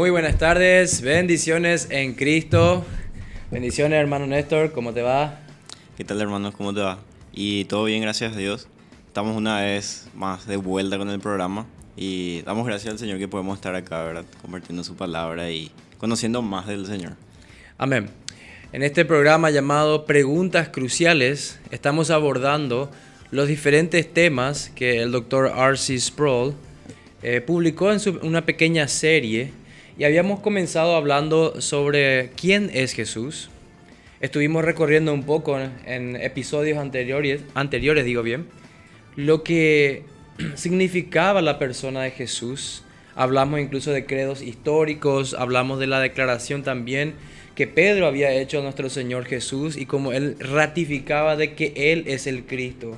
Muy buenas tardes, bendiciones en Cristo. Bendiciones, hermano Néstor, ¿cómo te va? ¿Qué tal, hermano? ¿Cómo te va? Y todo bien, gracias a Dios. Estamos una vez más de vuelta con el programa y damos gracias al Señor que podemos estar acá, ¿verdad? Compartiendo su palabra y conociendo más del Señor. Amén. En este programa llamado Preguntas Cruciales estamos abordando los diferentes temas que el doctor R.C. Sproul eh, publicó en una pequeña serie y habíamos comenzado hablando sobre quién es Jesús. Estuvimos recorriendo un poco en, episodios anteriores, anteriores, digo bien, lo que significaba la persona de Jesús. Hablamos incluso de credos históricos, hablamos de la declaración también que Pedro había hecho a nuestro Señor Jesús y como él ratificaba de que Él es el Cristo.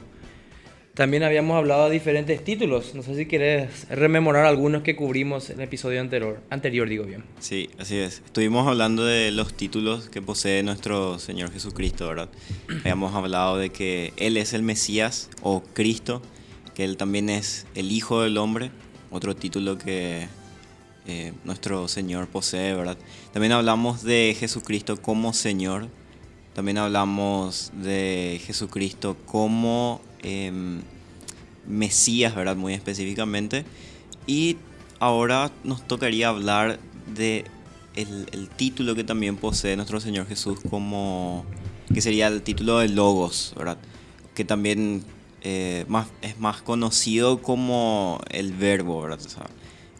También habíamos hablado de diferentes títulos. No sé si quieres rememorar algunos que cubrimos en el episodio anterior. Anterior, digo bien. Sí, así es. Estuvimos hablando de los títulos que posee nuestro Señor Jesucristo, ¿verdad? habíamos hablado de que Él es el Mesías o Cristo, que Él también es el Hijo del Hombre, otro título que eh, nuestro Señor posee, ¿verdad? También hablamos de Jesucristo como Señor. También hablamos de Jesucristo como Em, Mesías, ¿verdad? Muy específicamente. Y ahora nos tocaría hablar de el, título que también posee nuestro Señor Jesús como que sería el título de Logos, ¿verdad? Que también eh, más, es más conocido como el verbo, ¿verdad?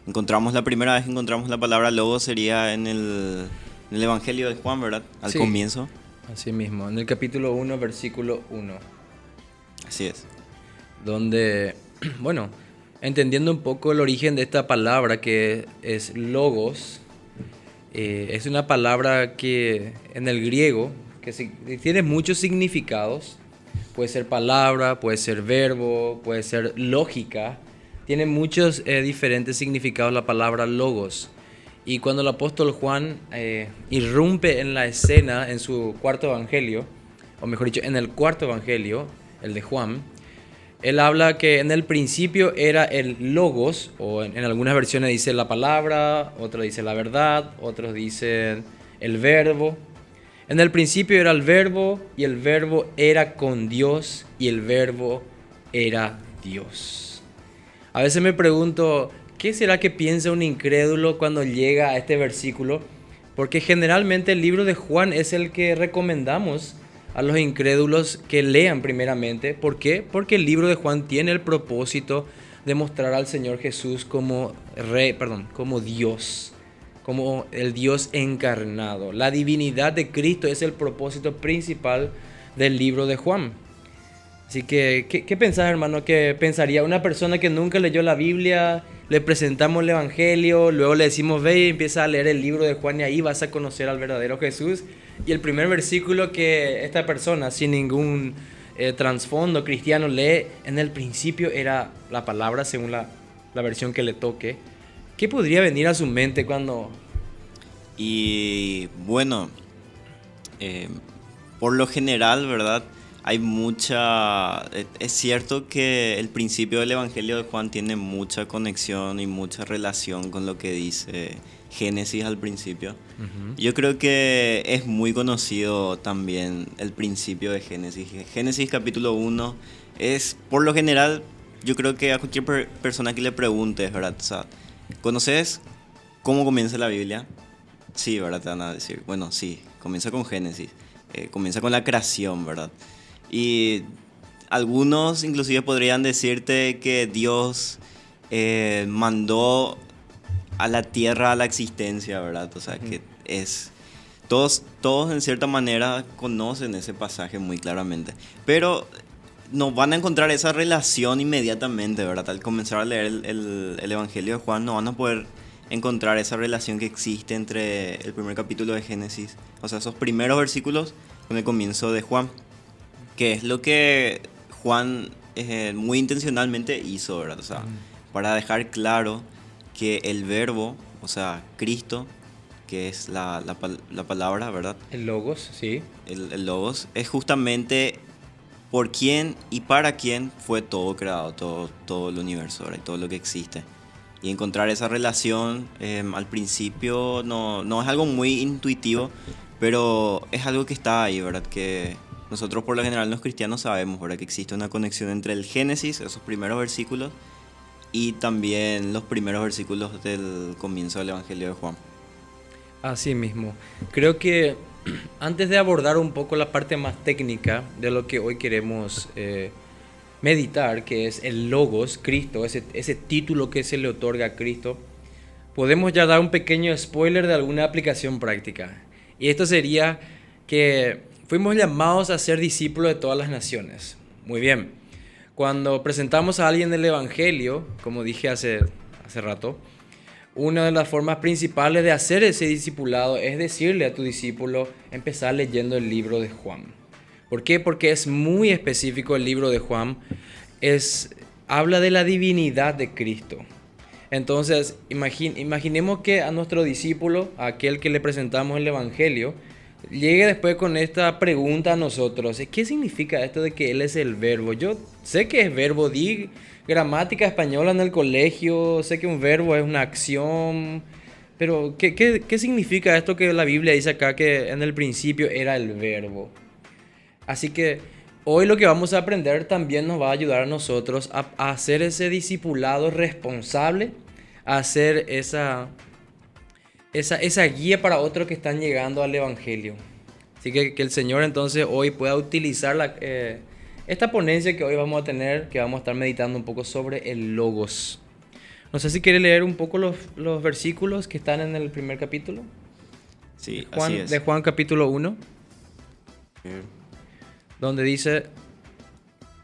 encontramos la primera vez que encontramos la palabra Logos sería en el, en el Evangelio de Juan, ¿verdad? Al comienzo. Así mismo, en el capítulo 1, versículo 1. Así es. Donde, bueno, entendiendo un poco el origen de esta palabra que es logos, eh, es una palabra que en el griego que tiene muchos significados. Puede ser palabra, puede ser verbo, puede ser lógica. Tiene muchos eh, diferentes significados la palabra logos. Y cuando el apóstol Juan eh, irrumpe en la escena en su cuarto evangelio, o mejor dicho, en el cuarto evangelio, el de Juan, él habla que en el principio era el logos, o en, algunas versiones dice la palabra, otros dice la verdad, otros dicen el verbo. En el principio era el verbo y el verbo era con Dios y el verbo era Dios. A veces me pregunto, ¿qué será que piensa un incrédulo cuando llega a este versículo? Porque generalmente el libro de Juan es el que recomendamos a los incrédulos que lean primeramente. ¿Por qué? Porque el libro de Juan tiene el propósito de mostrar al Señor Jesús como rey, perdón, como Dios, como el Dios encarnado. La divinidad de Cristo es el propósito principal del libro de Juan. Así que, ¿qué, qué pensás, hermano? ¿Qué pensaría una persona que nunca leyó la Biblia? Le presentamos el Evangelio, luego le decimos, ve y empieza a leer el libro de Juan y ahí vas a conocer al verdadero Jesús. Y el primer versículo que esta persona, sin ningún eh, trasfondo cristiano, lee en el principio era la palabra según la, la, versión que le toque. ¿Qué podría venir a su mente cuando... Y bueno, eh, por lo general, ¿verdad? Hay mucha... Eh, es cierto que el principio del Evangelio de Juan tiene mucha conexión y mucha relación con lo que dice Génesis al principio. Yo creo que es muy conocido también el principio de Génesis. Génesis capítulo 1 es, por lo general, yo creo que a cualquier persona que le preguntes, ¿verdad? ¿conoces cómo comienza la Biblia? Sí, ¿verdad? Te van a decir, bueno, sí, comienza con Génesis, eh, comienza con la creación, ¿verdad? Y algunos inclusive podrían decirte que Dios eh, mandó a la tierra a la existencia, ¿verdad? O sea, que es... Todos, todos en cierta manera conocen ese pasaje muy claramente, pero no van a encontrar esa relación inmediatamente, ¿verdad? Al comenzar a leer el, el, Evangelio de Juan, no van a poder encontrar esa relación que existe entre el primer capítulo de Génesis, o sea, esos primeros versículos con el comienzo de Juan, que es lo que Juan eh, muy intencionalmente hizo, ¿verdad? O sea, para dejar claro que el verbo, o sea, Cristo, que es la, la, palabra, ¿verdad? El logos, sí. El, logos es justamente por quién y para quién fue todo creado, todo, todo el universo, y todo lo que existe. y encontrar esa relación em, al principio no, no, es algo muy intuitivo, pero es algo que está ahí, ¿verdad? Que nosotros por lo general los cristianos sabemos, ¿verdad? Que existe una conexión entre el Génesis, esos primeros versículos, y también los primeros versículos del comienzo del Evangelio de Juan. Así mismo. Creo que antes de abordar un poco la parte más técnica de lo que hoy queremos eh, meditar, que es el logos, Cristo, ese, ese título que se le otorga a Cristo, podemos ya dar un pequeño spoiler de alguna aplicación práctica. Y esto sería que fuimos llamados a ser discípulos de todas las naciones. Muy bien. Cuando presentamos a alguien el Evangelio, como dije hace, hace rato, una de las formas principales de hacer ese discipulado es decirle a tu discípulo, empezar leyendo el libro de Juan. ¿Por qué? Porque es muy específico el libro de Juan. Es, habla de la divinidad de Cristo. Entonces, imaginemos que a nuestro discípulo, a aquel que le presentamos el Evangelio, llegue después con esta pregunta a nosotros. ¿Qué significa esto de que Él es el verbo? Yo sé que es verbo, di gramática española en el colegio, sé que un verbo es una acción, pero ¿qué, qué, qué significa esto que la Biblia dice acá que en el principio era el verbo? Así que hoy lo que vamos a aprender también nos va a ayudar a nosotros a, hacer ese discipulado responsable, a hacer esa, esa, esa, guía para otros que están llegando al Evangelio. Así que que el Señor entonces hoy pueda utilizar la, eh, esta ponencia que hoy vamos a tener, que vamos a estar meditando un poco sobre el logos. No sé si quiere leer un poco los, los versículos que están en el primer capítulo. Sí, Juan, así es. De Juan capítulo 1 donde dice,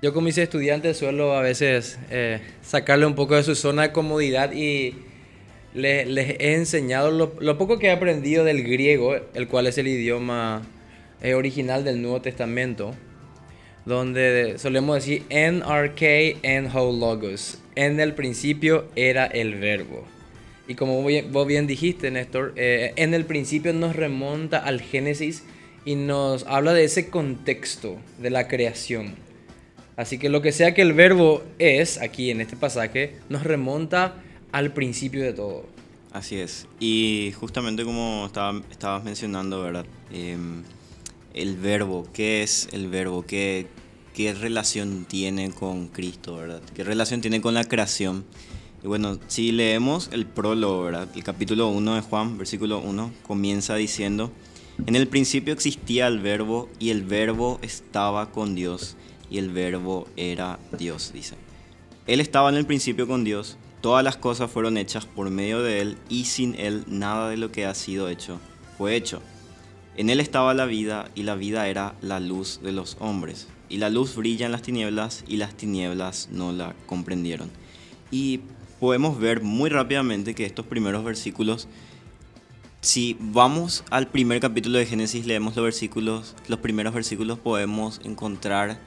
yo como mis estudiantes suelo a veces eh, sacarle un poco de su zona de comodidad y les, he enseñado lo, poco que he aprendido del griego, el cual es el idioma eh, original del Nuevo Testamento, donde solemos decir en en. En el principio era el verbo. Y como vos bien dijiste, Néstor, eh, en el principio nos remonta al Génesis y nos habla de ese contexto de la creación. Así que lo que sea que el verbo es, aquí en este pasaje, nos remonta al principio de todo. Así es. Y justamente como estaba, estabas mencionando, ¿verdad? Em, el verbo, ¿qué es el verbo? ¿Qué, ¿Qué relación tiene con Cristo, verdad? ¿Qué relación tiene con la creación? Y bueno, si leemos el prólogo, ¿verdad? El capítulo 1 de Juan, versículo 1, comienza diciendo, en el principio existía el verbo y el verbo estaba con Dios y el verbo era Dios, dice. Él estaba en el principio con Dios, todas las cosas fueron hechas por medio de Él y sin Él nada de lo que ha sido hecho fue hecho. En Él estaba la vida y la vida era la luz de los hombres. Y la luz brilla en las tinieblas y las tinieblas no la comprendieron. Y podemos ver muy rápidamente que estos primeros versículos si vamos al primer capítulo de Génesis, leemos los versículos, los primeros versículos podemos encontrar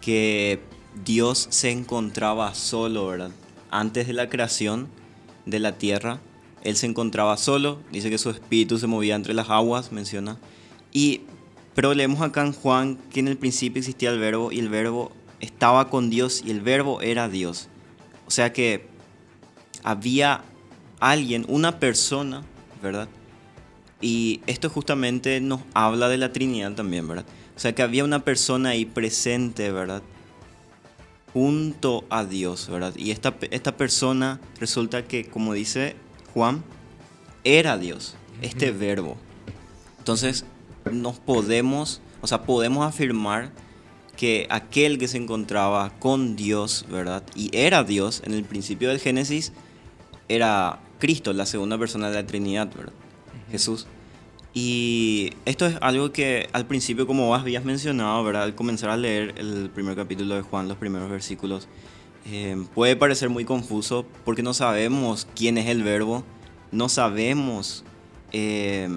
que Dios se encontraba solo, ¿verdad? Antes de la creación de la tierra, Él se encontraba solo, dice que su espíritu se movía entre las aguas, menciona. Y, pero leemos acá en Juan que en el principio existía el verbo y el verbo estaba con Dios y el verbo era Dios. O sea que había alguien, una persona, ¿verdad? Y esto justamente nos habla de la Trinidad también, ¿verdad? O sea que había una persona ahí presente, ¿verdad? Junto a Dios, ¿verdad? Y esta, esta persona resulta que, como dice Juan, era Dios, este verbo. Entonces, nos podemos, o sea, podemos afirmar que aquel que se encontraba con Dios, ¿verdad? Y era Dios en el principio del Génesis, era Cristo, la segunda persona de la Trinidad, ¿verdad? Jesús. Y esto es algo que al principio, como vos habías mencionado, ¿verdad? Al comenzar a leer el primer capítulo de Juan, los primeros versículos, eh, puede parecer muy confuso porque no sabemos quién es el verbo, no sabemos eh,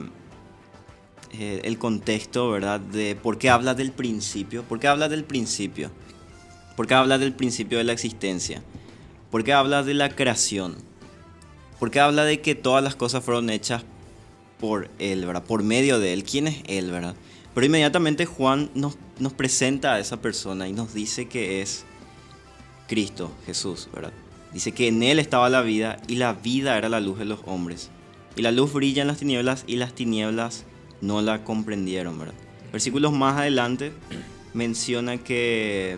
eh, el contexto, ¿verdad? De por qué habla del principio, por qué habla del principio, por qué habla del principio de la existencia, por qué habla de la creación, por qué habla de que todas las cosas fueron hechas por Él, ¿verdad? Por medio de Él. ¿Quién es Él, verdad? Pero inmediatamente Juan nos, presenta a esa persona y nos dice que es Cristo, Jesús, ¿verdad? Dice que en él estaba la vida y la vida era la luz de los hombres. Y la luz brilla en las tinieblas y las tinieblas no la comprendieron, ¿verdad? Versículos más adelante menciona que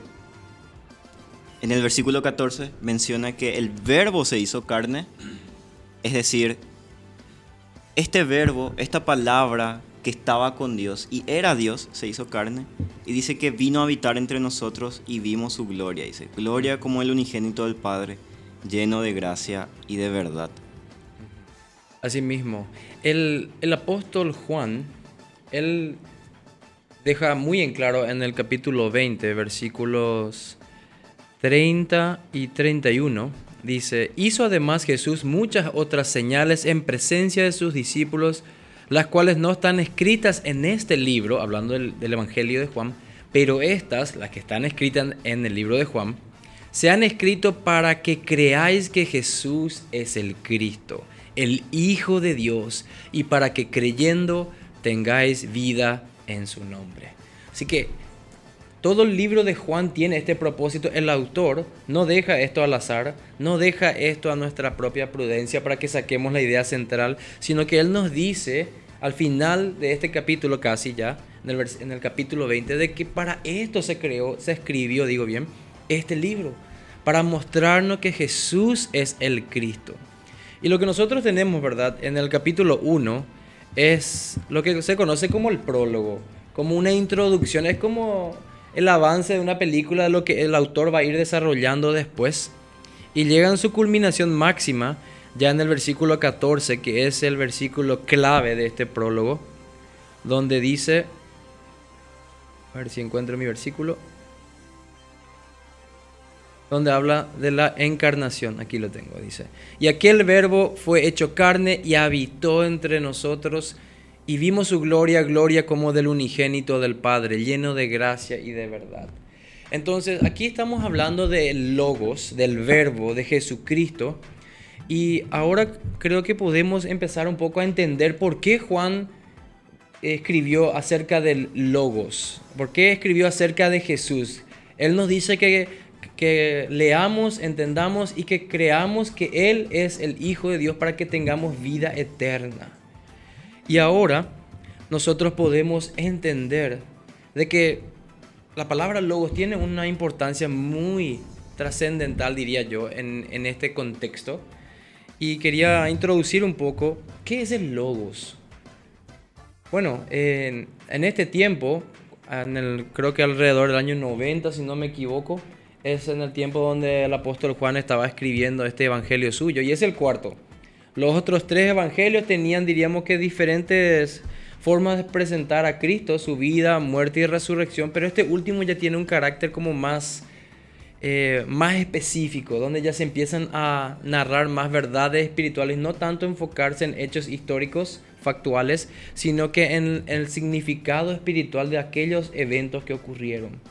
en el versículo 14 menciona que el verbo se hizo carne, es decir, este verbo, esta palabra que estaba con Dios y era Dios, se hizo carne y dice que vino a habitar entre nosotros y vimos su gloria. Dice, gloria como el unigénito del Padre, lleno de gracia y de verdad. Asimismo, el, el apóstol Juan, él deja muy en claro en el capítulo 20, versículos 30 y 31, dice, hizo además Jesús muchas otras señales en presencia de sus discípulos, las cuales no están escritas en este libro, hablando del, Evangelio de Juan, pero estas, las que están escritas en el libro de Juan, se han escrito para que creáis que Jesús es el Cristo, el Hijo de Dios, y para que creyendo tengáis vida en su nombre. Así que todo el libro de Juan tiene este propósito. El autor no deja esto al azar, no deja esto a nuestra propia prudencia para que saquemos la idea central, sino que él nos dice al final de este capítulo casi ya, en el, capítulo 20, de que para esto se creó, se escribió, digo bien, este libro, para mostrarnos que Jesús es el Cristo. Y lo que nosotros tenemos, ¿verdad? En el capítulo 1 es lo que se conoce como el prólogo, como una introducción, es como el avance de una película de lo que el autor va a ir desarrollando después. Y llega en su culminación máxima ya en el versículo 14, que es el versículo clave de este prólogo, donde dice, a ver si encuentro mi versículo, donde habla de la encarnación, aquí lo tengo, dice, y aquel verbo fue hecho carne y habitó entre nosotros y vimos su gloria, gloria como del unigénito del Padre, lleno de gracia y de verdad. Entonces, aquí estamos hablando del logos, del verbo de Jesucristo. Y ahora creo que podemos empezar un poco a entender por qué Juan escribió acerca del logos, por qué escribió acerca de Jesús. Él nos dice que, que leamos, entendamos y que creamos que Él es el Hijo de Dios para que tengamos vida eterna. Y ahora nosotros podemos entender de que la palabra logos tiene una importancia muy trascendental, diría yo, en, este contexto. Y quería introducir un poco, ¿qué es el logos? Bueno, en, este tiempo, creo que alrededor del año 90, si no me equivoco, es en el tiempo donde el apóstol Juan estaba escribiendo este evangelio suyo, y es el cuarto. Los otros tres evangelios tenían, diríamos que, diferentes formas de presentar a Cristo, su vida, muerte y resurrección, pero este último ya tiene un carácter como más, eh, más específico, donde ya se empiezan a narrar más verdades espirituales, no tanto enfocarse en hechos históricos factuales, sino que en el significado espiritual de aquellos eventos que ocurrieron.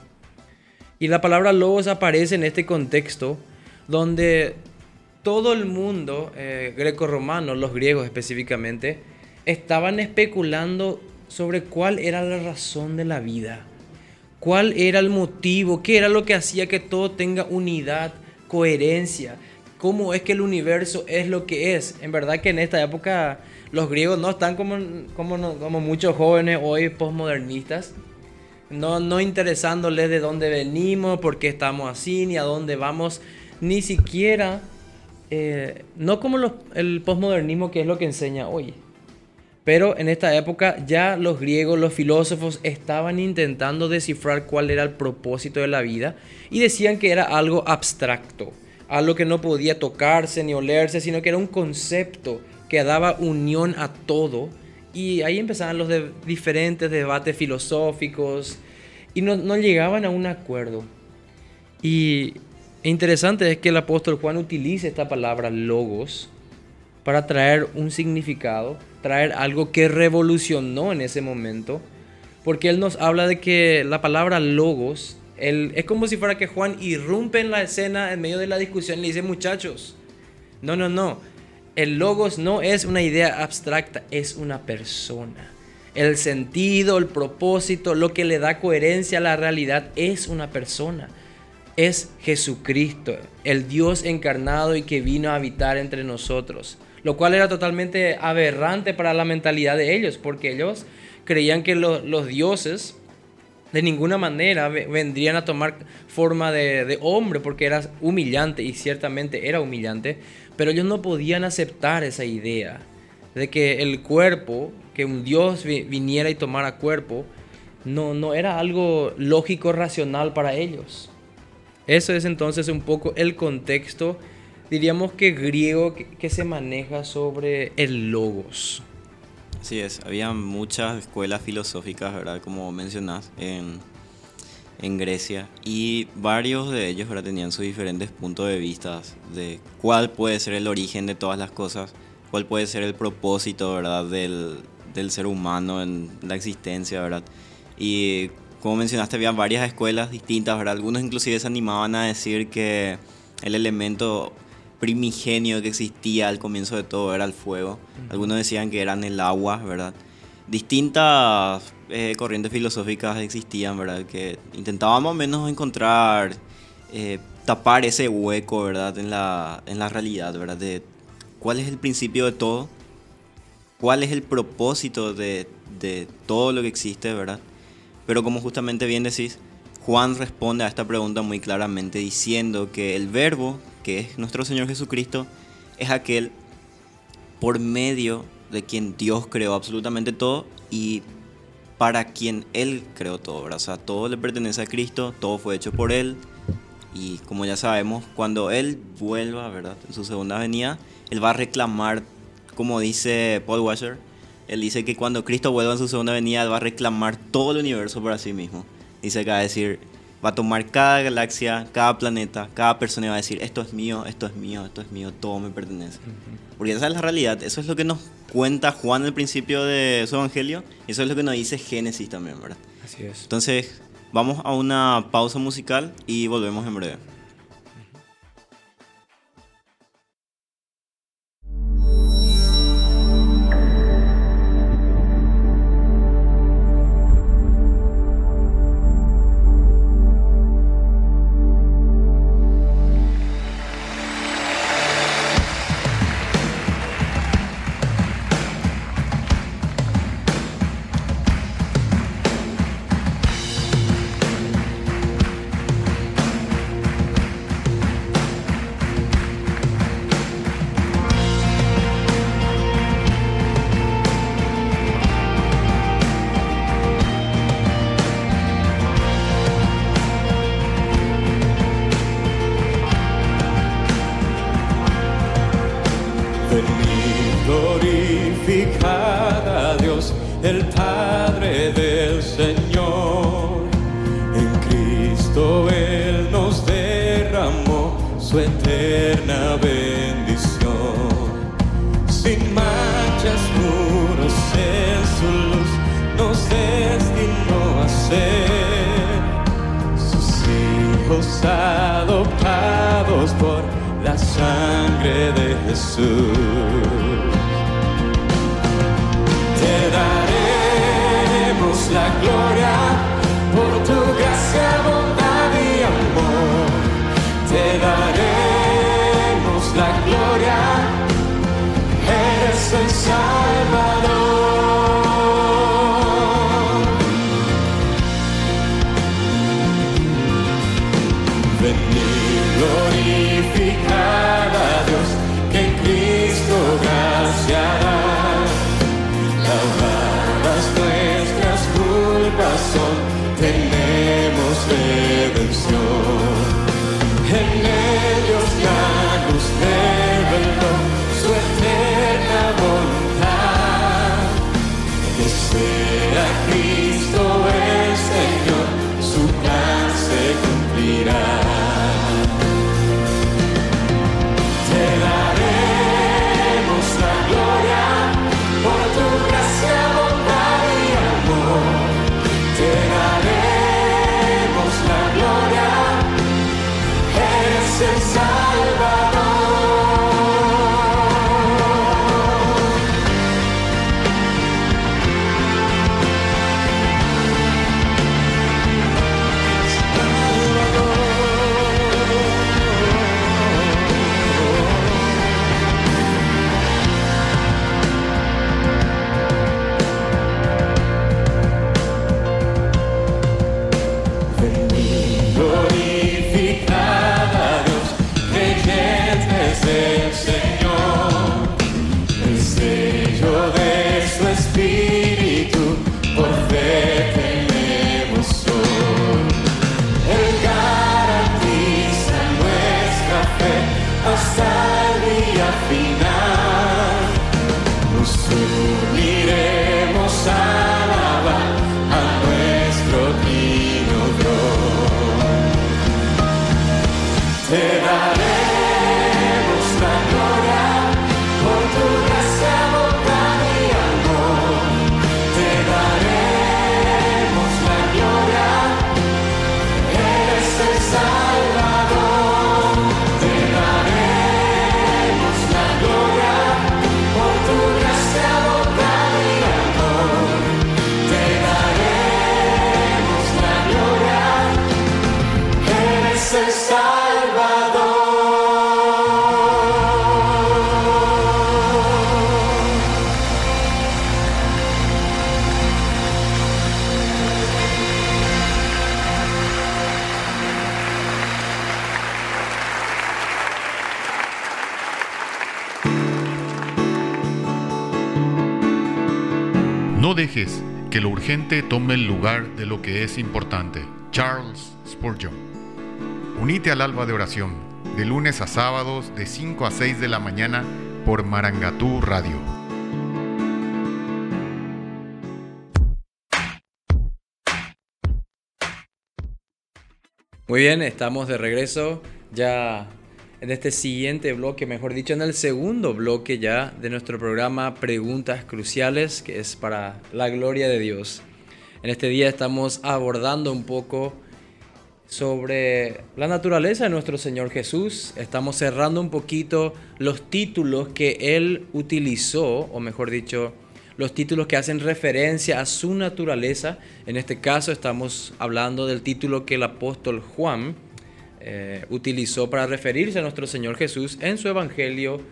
Y la palabra logos aparece en este contexto donde todo el mundo eh, greco-romano, los griegos específicamente, estaban especulando sobre cuál era la razón de la vida, cuál era el motivo, qué era lo que hacía que todo tenga unidad, coherencia, cómo es que el universo es lo que es. En verdad que en esta época los griegos no están como, como, como muchos jóvenes hoy postmodernistas, no, no interesándoles de dónde venimos, por qué estamos así, ni a dónde vamos, ni siquiera eh, no como el postmodernismo que es lo que enseña hoy, pero en esta época ya los griegos, los filósofos estaban intentando descifrar cuál era el propósito de la vida y decían que era algo abstracto, algo que no podía tocarse ni olerse, sino que era un concepto que daba unión a todo. Y ahí empezaban los diferentes debates filosóficos y no, no llegaban a un acuerdo. Y interesante es que el apóstol Juan utilice esta palabra logos para traer un significado, traer algo que revolucionó en ese momento, porque él nos habla de que la palabra logos, él, es como si fuera que Juan irrumpe en la escena en medio de la discusión y le dice, muchachos, no, no, no, el logos no es una idea abstracta, es una persona. El sentido, el propósito, lo que le da coherencia a la realidad es una persona es Jesucristo, el Dios encarnado y que vino a habitar entre nosotros. Lo cual era totalmente aberrante para la mentalidad de ellos, porque ellos creían que los dioses de ninguna manera vendrían a tomar forma de, de, hombre porque era humillante y ciertamente era humillante, pero ellos no podían aceptar esa idea de que el cuerpo, que un Dios viniera y tomara cuerpo, no, no era algo lógico, racional para ellos. Eso es entonces un poco el contexto, diríamos que griego, que, se maneja sobre el logos. Así es, había muchas escuelas filosóficas, ¿verdad? Como mencionas, en, en Grecia. Y varios de ellos ¿verdad? tenían sus diferentes puntos de vista de cuál puede ser el origen de todas las cosas, cuál puede ser el propósito ¿verdad? Del, del ser humano en la existencia, ¿verdad? Y como mencionaste, había varias escuelas distintas, ¿verdad? Algunos inclusive se animaban a decir que el elemento primigenio que existía al comienzo de todo era el fuego. Algunos decían que eran el agua, ¿verdad? Distintas eh, corrientes filosóficas existían, ¿verdad? Que intentaban más o menos encontrar, eh, tapar ese hueco, ¿verdad? En la, en la realidad, ¿verdad? De cuál es el principio de todo, cuál es el propósito de, de todo lo que existe, ¿verdad? Pero como justamente bien decís, Juan responde a esta pregunta muy claramente diciendo que el verbo que es nuestro Señor Jesucristo, es aquel por medio de quien Dios creó absolutamente todo y para quien Él creó todo. O sea, todo le pertenece a Cristo, todo fue hecho por Él. Y como ya sabemos, cuando Él vuelva, ¿verdad? En su segunda venida, Él va a reclamar, como dice Paul Washer, Él dice que cuando Cristo vuelva en su segunda venida, Él va a reclamar todo el universo para sí mismo. Dice que va a decir, va a tomar cada galaxia, cada planeta, cada persona y va a decir, esto es mío, esto es mío, esto es mío, todo me pertenece. Porque esa es la realidad, eso es lo que nos cuenta Juan al principio de su evangelio, y eso es lo que nos dice Génesis también, ¿verdad? Así es. Entonces, vamos a una pausa musical y volvemos en breve. Dejes que lo urgente tome el lugar de lo que es importante. Charles Spurgeon. Unite al alba de oración, de lunes a sábados, de 5 a 6 de la mañana, por Marangatú Radio. Muy bien, estamos de regreso ya en este siguiente bloque, mejor dicho, en el segundo bloque ya de nuestro programa Preguntas Cruciales, que es para la gloria de Dios. En este día estamos abordando un poco sobre la naturaleza de nuestro Señor Jesús. Estamos cerrando un poquito los títulos que Él utilizó, o mejor dicho, los títulos que hacen referencia a su naturaleza. En este caso estamos hablando del título que el apóstol Juan eh, utilizó para referirse a nuestro Señor Jesús en su Evangelio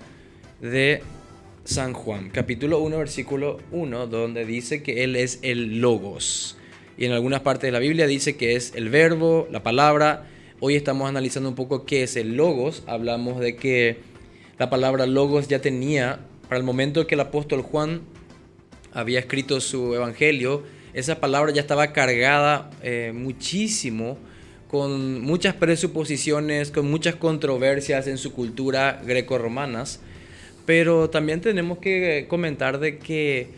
de San Juan, capítulo 1, versículo 1, donde dice que Él es el logos. Y en algunas partes de la Biblia dice que es el verbo, la palabra. Hoy estamos analizando un poco qué es el logos. Hablamos de que la palabra logos ya tenía, para el momento que el apóstol Juan había escrito su evangelio, esa palabra ya estaba cargada eh, muchísimo con muchas presuposiciones, con muchas controversias en su cultura greco-romanas, pero también tenemos que comentar de que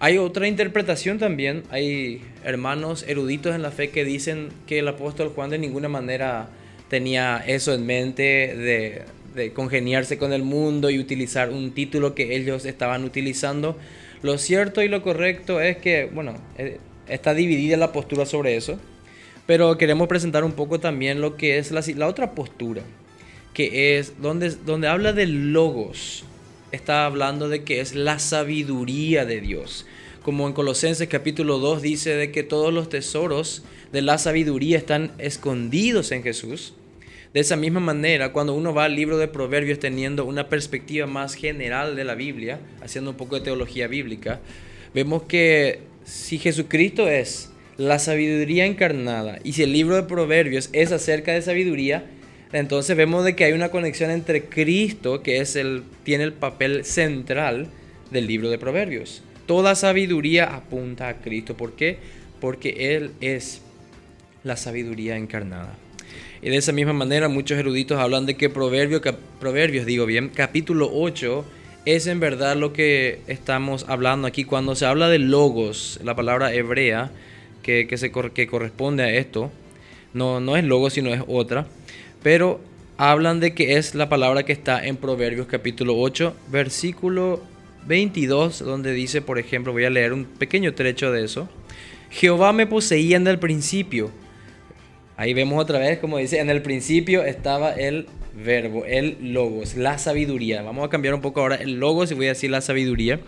hay otra interpretación también, hay hermanos eruditos en la fe que dicen que el apóstol Juan de ninguna manera tenía eso en mente de, de congeniarse con el mundo y utilizar un título que ellos estaban utilizando. Lo cierto y lo correcto es que, bueno, eh, está dividida la postura sobre eso. Pero queremos presentar un poco también lo que es la, otra postura, que es donde, donde habla de logos, está hablando de que es la sabiduría de Dios. Como en Colosenses capítulo 2 dice de que todos los tesoros de la sabiduría están escondidos en Jesús. De esa misma manera, cuando uno va al libro de Proverbios teniendo una perspectiva más general de la Biblia, haciendo un poco de teología bíblica, vemos que si Jesucristo es la sabiduría encarnada. Y si el libro de Proverbios es acerca de sabiduría, entonces vemos de que hay una conexión entre Cristo, que es el, tiene el papel central del libro de Proverbios. Toda sabiduría apunta a Cristo. ¿Por qué? Porque Él es la sabiduría encarnada. Y de esa misma manera muchos eruditos hablan de que Proverbios, Proverbios digo bien, capítulo 8 es en verdad lo que estamos hablando aquí. Cuando se habla de logos, la palabra hebrea, que, se, que corresponde a esto. No, no es logo, sino es otra. Pero hablan de que es la palabra que está en Proverbios capítulo 8, versículo 22, donde dice, por ejemplo, voy a leer un pequeño trecho de eso. Jehová me poseía en el principio. Ahí vemos otra vez, como dice, en el principio estaba el verbo, el logos, la sabiduría. Vamos a cambiar un poco ahora el logos y voy a decir la sabiduría.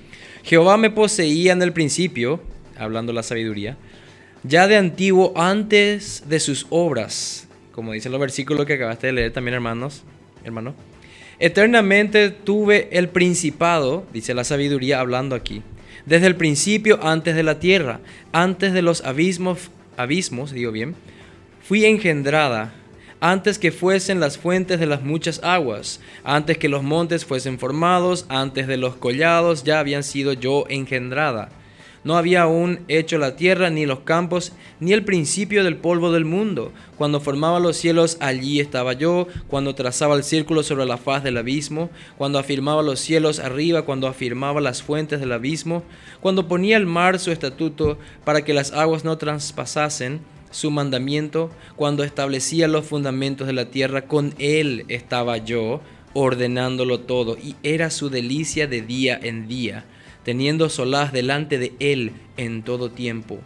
Jehová me poseía en el principio, hablando la sabiduría ya de antiguo antes de sus obras, como dice los versículos que acabaste de leer también, hermanos, hermano. Eternamente tuve el principado, dice la sabiduría hablando aquí, desde el principio antes de la tierra, antes de los abismos, abismos, digo bien, fui engendrada antes que fuesen las fuentes de las muchas aguas, antes que los montes fuesen formados, antes de los collados ya habían sido yo engendrada no había aún hecho la tierra, ni los campos, ni el principio del polvo del mundo. Cuando formaba los cielos, allí estaba yo. Cuando trazaba el círculo sobre la faz del abismo. Cuando afirmaba los cielos arriba. Cuando afirmaba las fuentes del abismo. Cuando ponía el mar su estatuto para que las aguas no traspasasen su mandamiento. Cuando establecía los fundamentos de la tierra, con él estaba yo ordenándolo todo. Y era su delicia de día en día teniendo solaz delante de Él en todo tiempo.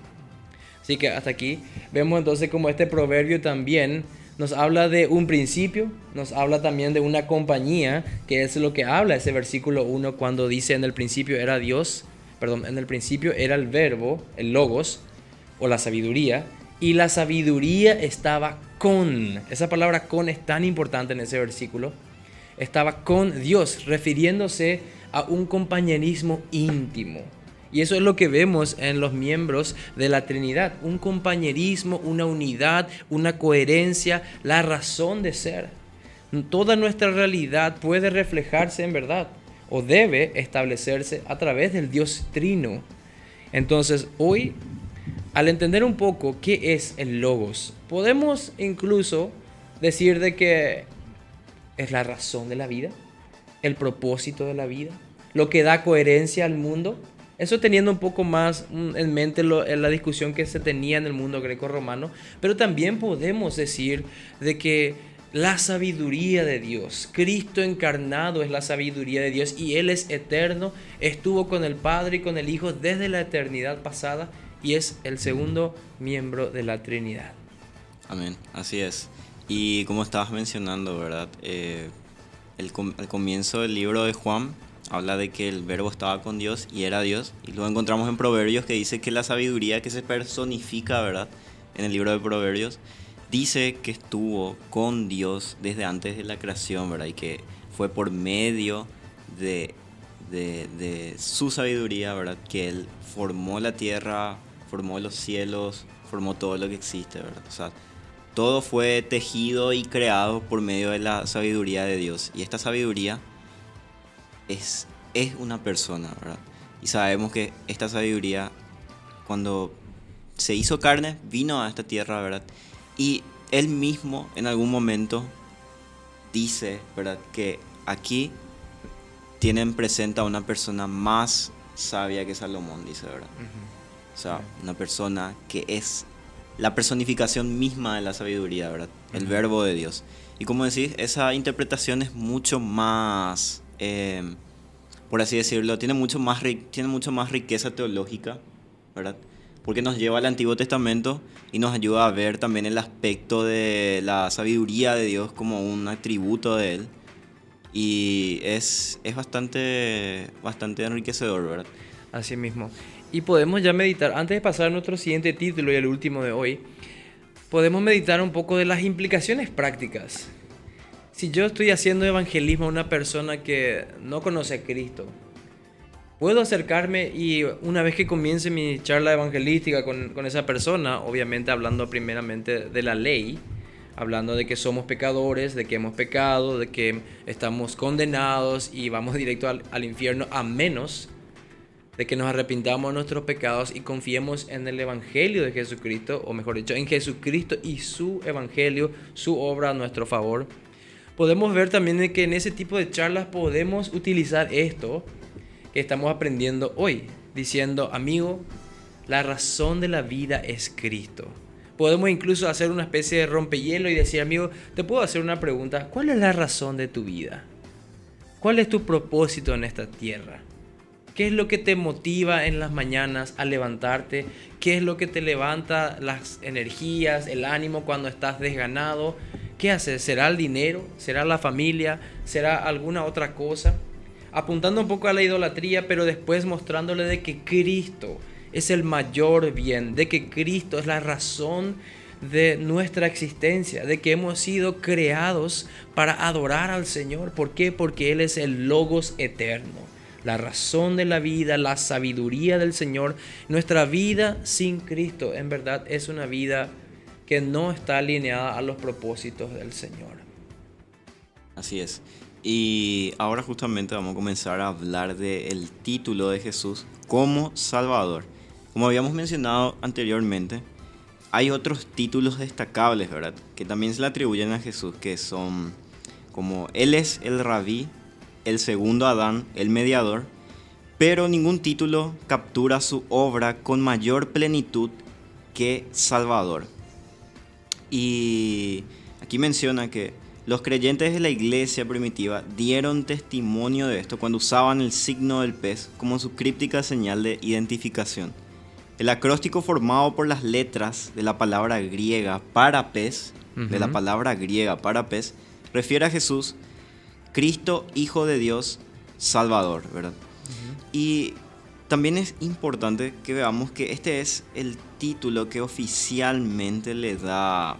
Así que hasta aquí vemos entonces como este proverbio también nos habla de un principio, nos habla también de una compañía, que es lo que habla ese versículo 1 cuando dice en el principio era Dios, perdón, en el principio era el verbo, el logos o la sabiduría, y la sabiduría estaba con, esa palabra con es tan importante en ese versículo, estaba con Dios, refiriéndose a un compañerismo íntimo. Y eso es lo que vemos en los miembros de la Trinidad, un compañerismo, una unidad, una coherencia, la razón de ser. Toda nuestra realidad puede reflejarse en verdad o debe establecerse a través del Dios Trino. Entonces, hoy, al entender un poco qué es el logos, podemos incluso decir de que es la razón de la vida, el propósito de la vida, lo que da coherencia al mundo. Eso teniendo un poco más mm, en mente la discusión que se tenía en el mundo greco-romano, pero también podemos decir de que la sabiduría de Dios, Cristo encarnado es la sabiduría de Dios y Él es eterno, estuvo con el Padre y con el Hijo desde la eternidad pasada y es el segundo miembro de la Trinidad. Amén, así es. Y como estabas mencionando, ¿verdad? Eh, el, al comienzo del libro de Juan habla de que el verbo estaba con Dios y era Dios. Y luego encontramos en Proverbios que dice que la sabiduría que se personifica, ¿verdad? En el libro de Proverbios, dice que estuvo con Dios desde antes de la creación, ¿verdad? Y que fue por medio de, de, de su sabiduría, ¿verdad? Que Él formó la tierra, formó los cielos, formó todo lo que existe, ¿verdad? O sea, todo fue tejido y creado por medio de la sabiduría de Dios. Y esta sabiduría es, es una persona, ¿verdad? Y sabemos que esta sabiduría, cuando se hizo carne, vino a esta tierra, ¿verdad? Y él mismo en algún momento dice, ¿verdad? Que aquí tienen presente a una persona más sabia que Salomón, dice, ¿verdad? O sea, una persona que es la personificación misma de la sabiduría, ¿verdad? El verbo de Dios. Y como decís, esa interpretación es mucho más Em, por así decirlo, tiene mucho, más, tiene mucho más riqueza teológica, ¿verdad? Porque nos lleva al Antiguo Testamento y nos ayuda a ver también el aspecto de la sabiduría de Dios como un atributo de Él. Y es, es bastante, bastante enriquecedor, ¿verdad? Así mismo. Y podemos ya meditar, antes de pasar a nuestro siguiente título y el último de hoy, podemos meditar un poco de las implicaciones prácticas si yo estoy haciendo evangelismo a una persona que no conoce a Cristo, puedo acercarme y una vez que comience mi charla evangelística con, con, esa persona, obviamente hablando primeramente de la ley, hablando de que somos pecadores, de que hemos pecado, de que estamos condenados y vamos directo al, al infierno, a menos de que nos arrepintamos de nuestros pecados y confiemos en el Evangelio de Jesucristo, o mejor dicho, en Jesucristo y su Evangelio, su obra a nuestro favor podemos ver también que en ese tipo de charlas podemos utilizar esto que estamos aprendiendo hoy, diciendo, amigo, la razón de la vida es Cristo. Podemos incluso hacer una especie de rompehielo y decir, amigo, te puedo hacer una pregunta, ¿cuál es la razón de tu vida? ¿Cuál es tu propósito en esta tierra? ¿Qué es lo que te motiva en las mañanas a levantarte? ¿Qué es lo que te levanta las energías, el ánimo cuando estás desganado? ¿Qué haces? ¿Será el dinero? ¿Será la familia? ¿Será alguna otra cosa? Apuntando un poco a la idolatría, pero después mostrándole de que Cristo es el mayor bien, de que Cristo es la razón de nuestra existencia, de que hemos sido creados para adorar al Señor. ¿Por qué? Porque Él es el Logos eterno, la razón de la vida, la sabiduría del Señor. Nuestra vida sin Cristo en verdad es una vida que no está alineada a los propósitos del Señor. Así es. Y ahora justamente vamos a comenzar a hablar del título de Jesús como Salvador. Como habíamos mencionado anteriormente, hay otros títulos destacables, ¿verdad? Que también se le atribuyen a Jesús, que son como Él es el rabí, el segundo Adán, el mediador, pero ningún título captura su obra con mayor plenitud que Salvador. Y aquí menciona que los creyentes de la iglesia primitiva dieron testimonio de esto cuando usaban el signo del pez como su críptica señal de identificación. El acróstico formado por las letras de la palabra griega para pez, de la palabra griega para pez, refiere a Jesús, Cristo, Hijo de Dios, Salvador, ¿verdad? Y también es importante que veamos que este es el título que oficialmente le da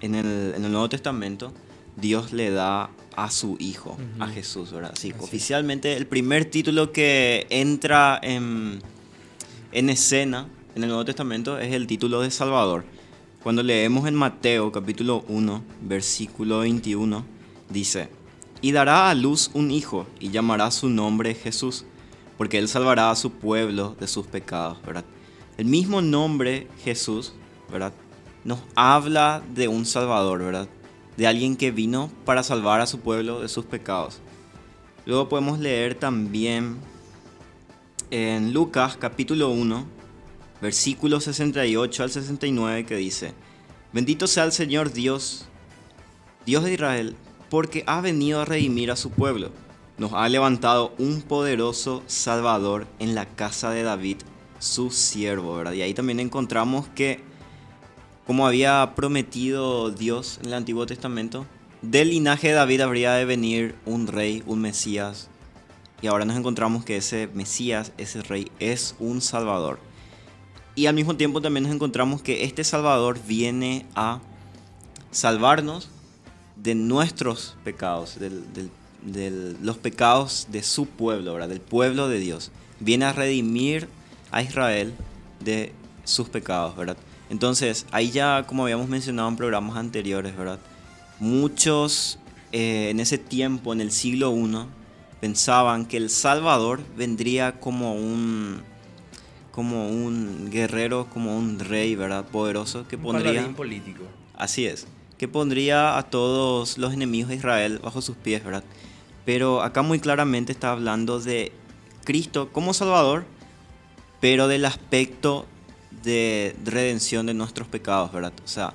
en el, Nuevo Testamento, Dios le da a su Hijo, a Jesús, ¿verdad? Sí, oficialmente el primer título que entra en, en escena en el Nuevo Testamento es el título de Salvador. Cuando leemos en Mateo capítulo 1, versículo 21, dice, y dará a luz un hijo y llamará su nombre Jesús porque Él salvará a su pueblo de sus pecados, ¿verdad? El mismo nombre Jesús, ¿verdad? Nos habla de un Salvador, ¿verdad? De alguien que vino para salvar a su pueblo de sus pecados. Luego podemos leer también en Lucas capítulo 1, versículos 68 al 69 que dice, Bendito sea el Señor Dios, Dios de Israel, porque ha venido a redimir a su pueblo. Nos ha levantado un poderoso Salvador en la casa de David, su siervo. Y ahí también encontramos que, como había prometido Dios en el Antiguo Testamento, del linaje de David habría de venir un rey, un Mesías. Y ahora nos encontramos que ese Mesías, ese rey, es un Salvador. Y al mismo tiempo también nos encontramos que este Salvador viene a salvarnos de nuestros pecados, de los pecados de su pueblo, ¿verdad? del pueblo de Dios. Viene a redimir a Israel de sus pecados, ¿verdad? Entonces, ahí ya, como habíamos mencionado en programas anteriores, ¿verdad? Muchos eh, en ese tiempo, en el siglo I, pensaban que el Salvador vendría como un, como un guerrero, como un rey, ¿verdad? Poderoso que pondría... Un político. Así es, que pondría a todos los enemigos de Israel bajo sus pies, ¿verdad? Pero acá muy claramente está hablando de Cristo como Salvador, pero del aspecto de redención de nuestros pecados, ¿verdad? O sea,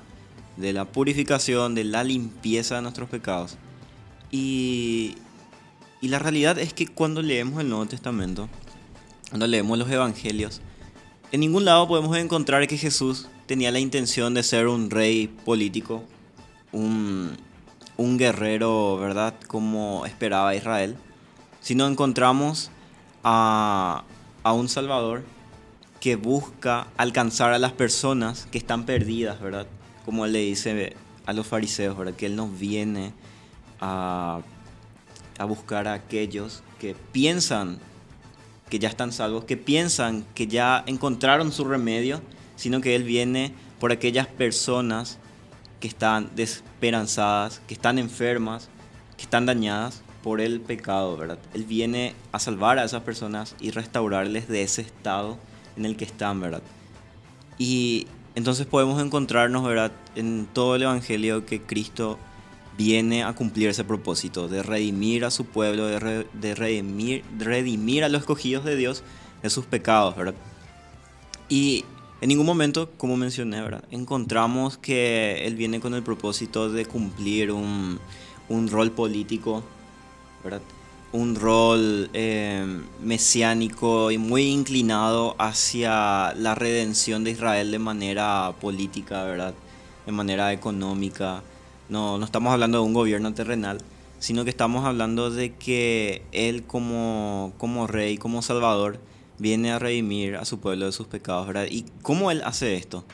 de la purificación, de la limpieza de nuestros pecados. Y, y la realidad es que cuando leemos el Nuevo Testamento, cuando leemos los Evangelios, en ningún lado podemos encontrar que Jesús tenía la intención de ser un rey político, un, un guerrero, ¿verdad? Como esperaba Israel, sino encontramos a, a un Salvador que busca alcanzar a las personas que están perdidas, ¿verdad? Como él le dice a los fariseos, ¿verdad? Que él nos viene a, a buscar a aquellos que piensan que ya están salvos, que piensan que ya encontraron su remedio, sino que él viene por aquellas personas que están desesperanzadas, que están enfermas, que están dañadas por el pecado, ¿verdad? Él viene a salvar a esas personas y restaurarles de ese estado en el que están, ¿verdad? Y entonces podemos encontrarnos, ¿verdad? En todo el Evangelio que Cristo viene a cumplir ese propósito de redimir a su pueblo, de, redimir, redimir a los escogidos de Dios de sus pecados, ¿verdad? Y en ningún momento, como mencioné, ¿verdad? Encontramos que Él viene con el propósito de cumplir un, un rol político, ¿verdad? un rol eh, mesiánico y muy inclinado hacia la redención de Israel de manera política, ¿verdad? De manera económica. No, no estamos hablando de un gobierno terrenal, sino que estamos hablando de que Él como, como rey, como salvador, viene a redimir a su pueblo de sus pecados, ¿verdad? ¿Y cómo Él hace esto?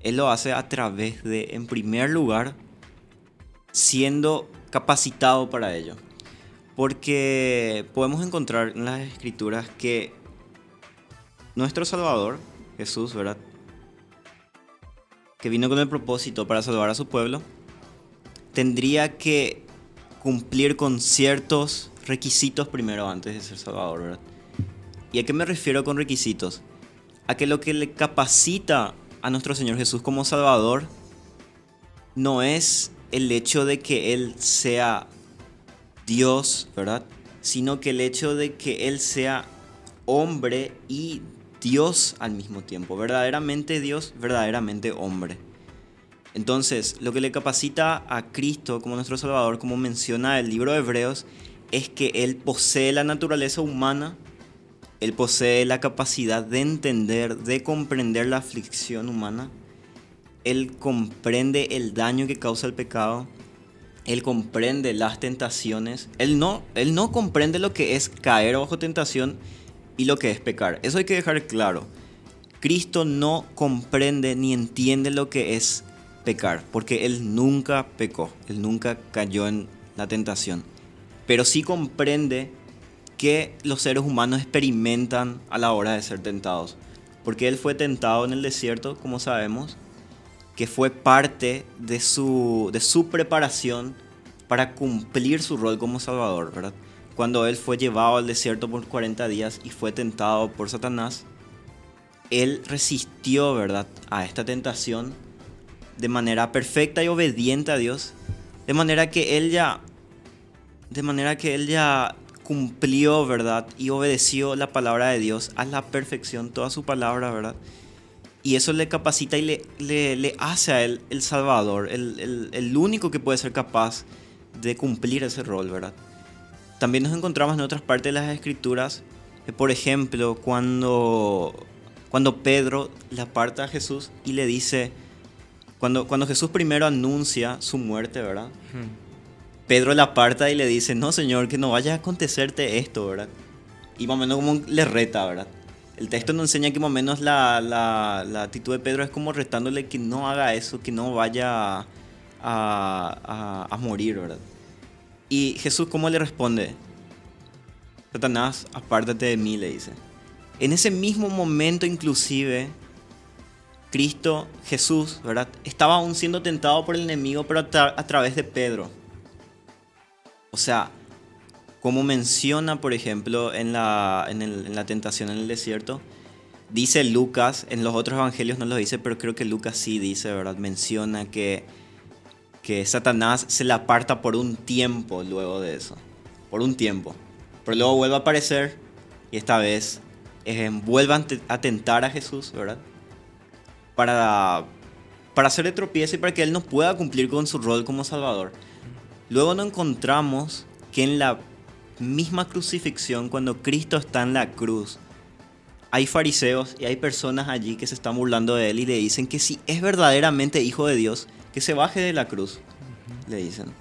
Él lo hace a través de, en primer lugar, siendo capacitado para ello. Porque podemos encontrar en las escrituras que nuestro Salvador, Jesús, ¿verdad? Que vino con el propósito para salvar a su pueblo, tendría que cumplir con ciertos requisitos primero antes de ser Salvador, ¿verdad? ¿Y a qué me refiero con requisitos? A que lo que le capacita a nuestro Señor Jesús como Salvador no es el hecho de que Él sea Dios, ¿verdad? Sino que el hecho de que Él sea hombre y Dios al mismo tiempo. Verdaderamente Dios, verdaderamente hombre. Entonces, lo que le capacita a Cristo como nuestro Salvador, como menciona el libro de Hebreos, es que Él posee la naturaleza humana, Él posee la capacidad de entender, de comprender la aflicción humana, Él comprende el daño que causa el pecado, él comprende las tentaciones. Él no, él no comprende lo que es caer bajo tentación y lo que es pecar. Eso hay que dejar claro. Cristo no comprende ni entiende lo que es pecar, porque Él nunca pecó, Él nunca cayó en la tentación. Pero sí comprende que los seres humanos experimentan a la hora de ser tentados. Porque Él fue tentado en el desierto, como sabemos, que fue parte de su, de su preparación para cumplir su rol como Salvador, ¿verdad? cuando él fue llevado al desierto por 40 días y fue tentado por Satanás, él resistió, ¿verdad?, a esta tentación de manera perfecta y obediente a Dios, de manera que él ya de manera que él ya cumplió, ¿verdad? Y obedeció la palabra de Dios a la perfección, toda su palabra, ¿verdad? Y eso le capacita y le, le, hace a él el Salvador, el, el, único que puede ser capaz de cumplir ese rol, ¿verdad? También nos encontramos en otras partes de las escrituras, eh, por ejemplo, cuando, cuando Pedro le aparta a Jesús y le dice, cuando, cuando Jesús primero anuncia su muerte, ¿verdad? Pedro le aparta y le dice, no señor, que no vaya a acontecerte esto, ¿verdad? Y más o menos como le reta, ¿verdad? El texto nos enseña que más o menos la, la, la actitud de Pedro es como retándole que no haga eso, que no vaya a, a, a morir, ¿verdad? Y Jesús, ¿cómo le responde? Satanás, apártate de mí, le dice. En ese mismo momento inclusive, Cristo, Jesús, ¿verdad? Estaba aún siendo tentado por el enemigo, pero a través de Pedro. O sea, como menciona, por ejemplo, en la, en, la tentación en el desierto, dice Lucas, en los otros evangelios no lo dice, pero creo que Lucas sí dice, ¿verdad? Menciona que, que Satanás se le aparta por un tiempo luego de eso. Por un tiempo. Pero luego vuelve a aparecer y esta vez eh, vuelve a tentar a Jesús, ¿verdad? Para, para hacerle tropiezo y para que él no pueda cumplir con su rol como Salvador. Luego nos encontramos que en la misma crucifixión, cuando Cristo está en la cruz, hay fariseos y hay personas allí que se están burlando de él y le dicen que si es verdaderamente hijo de Dios, que se baje de la cruz, le dicen.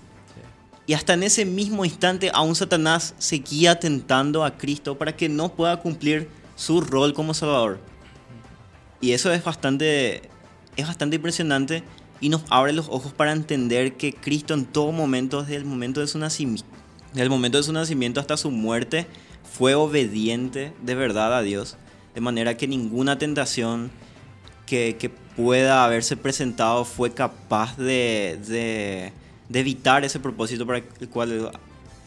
Y hasta en ese mismo instante aún Satanás seguía tentando a Cristo para que no pueda cumplir su rol como Salvador. Y eso es bastante, es bastante impresionante y nos abre los ojos para entender que Cristo en todo momento, desde el momento de su nacimiento, desde momento de su nacimiento hasta su muerte, fue obediente de verdad a Dios, de manera que ninguna tentación que, que pueda haberse presentado fue capaz de, de, de, evitar ese propósito para el cual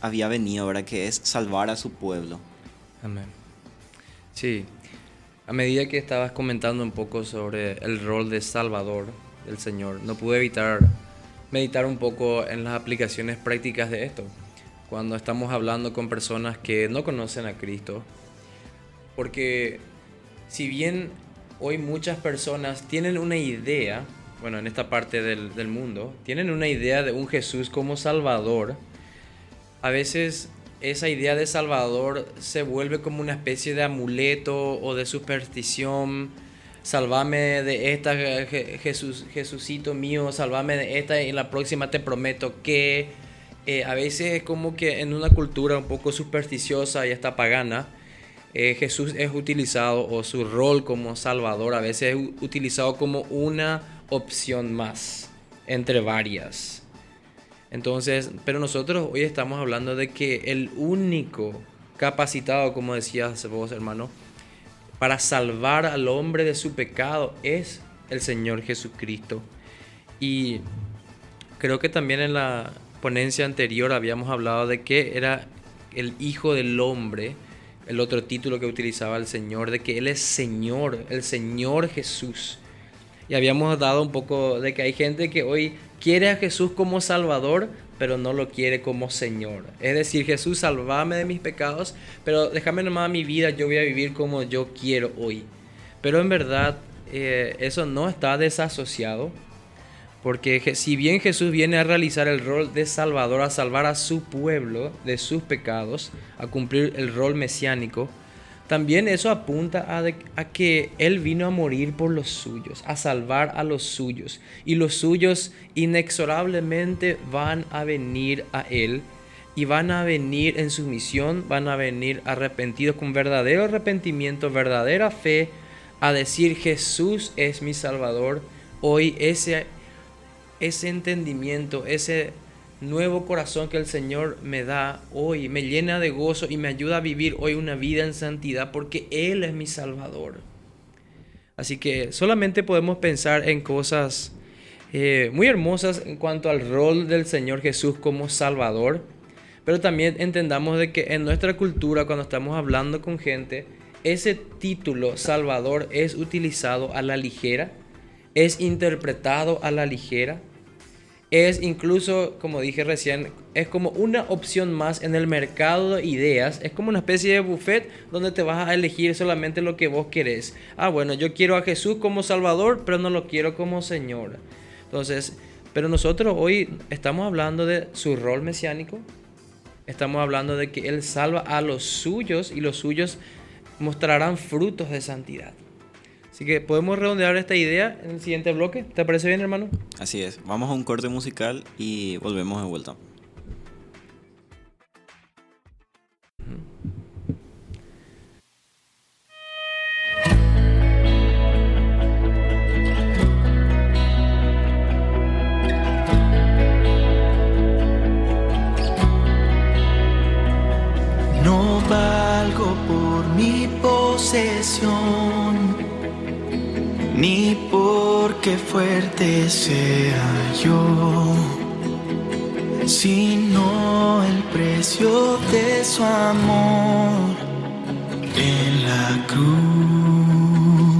había venido, ¿verdad? que es salvar a su pueblo. Amén. Sí, a medida que estabas comentando un poco sobre el rol de Salvador, el Señor. No pude evitar meditar un poco en las aplicaciones prácticas de esto, cuando estamos hablando con personas que no conocen a Cristo. Porque si bien hoy muchas personas tienen una idea, bueno, en esta parte del, del mundo, tienen una idea de un Jesús como Salvador, a veces esa idea de Salvador se vuelve como una especie de amuleto o de superstición Salvame de esta, Jesús, Jesucito mío, salvame de esta y la próxima te prometo que eh, a veces es como que en una cultura un poco supersticiosa y hasta pagana, eh, Jesús es utilizado o su rol como Salvador a veces es utilizado como una opción más entre varias. Entonces, pero nosotros hoy estamos hablando de que el único capacitado, como decías vos hermano, para salvar al hombre de su pecado es el Señor Jesucristo. Y creo que también en la ponencia anterior habíamos hablado de que era el Hijo del Hombre, el otro título que utilizaba el Señor, de que Él es Señor, el Señor Jesús. Y habíamos dado un poco de que hay gente que hoy quiere a Jesús como Salvador, pero no lo quiere como Señor. Es decir, Jesús, salvame de mis pecados, pero déjame nomás mi vida, yo voy a vivir como yo quiero hoy. Pero en verdad eh, eso no está desasociado, porque si bien Jesús viene a realizar el rol de Salvador, a salvar a su pueblo de sus pecados, a cumplir el rol mesiánico, también eso apunta a, que Él vino a morir por los suyos, a salvar a los suyos. Y los suyos inexorablemente van a venir a Él y van a venir en su misión, van a venir arrepentidos con verdadero arrepentimiento, verdadera fe, a decir Jesús es mi Salvador. Hoy ese, ese entendimiento, ese nuevo corazón que el Señor me da hoy, me llena de gozo y me ayuda a vivir hoy una vida en santidad porque Él es mi Salvador. Así que solamente podemos pensar en cosas eh, muy hermosas en cuanto al rol del Señor Jesús como Salvador, pero también entendamos de que en nuestra cultura, cuando estamos hablando con gente, ese título Salvador es utilizado a la ligera, es interpretado a la ligera, es incluso, como dije recién, es como una opción más en el mercado de ideas. Es como una especie de buffet donde te vas a elegir solamente lo que vos querés. Ah, bueno, yo quiero a Jesús como Salvador, pero no lo quiero como Señor. Entonces, pero nosotros hoy estamos hablando de su rol mesiánico. Estamos hablando de que Él salva a los suyos y los suyos mostrarán frutos de santidad. Así que podemos redondear esta idea en el siguiente bloque. ¿Te parece bien, hermano? Así es. Vamos a un corte musical y volvemos de vuelta. No valgo por mi posesión ni porque fuerte sea yo, sino el precio de su amor en la cruz.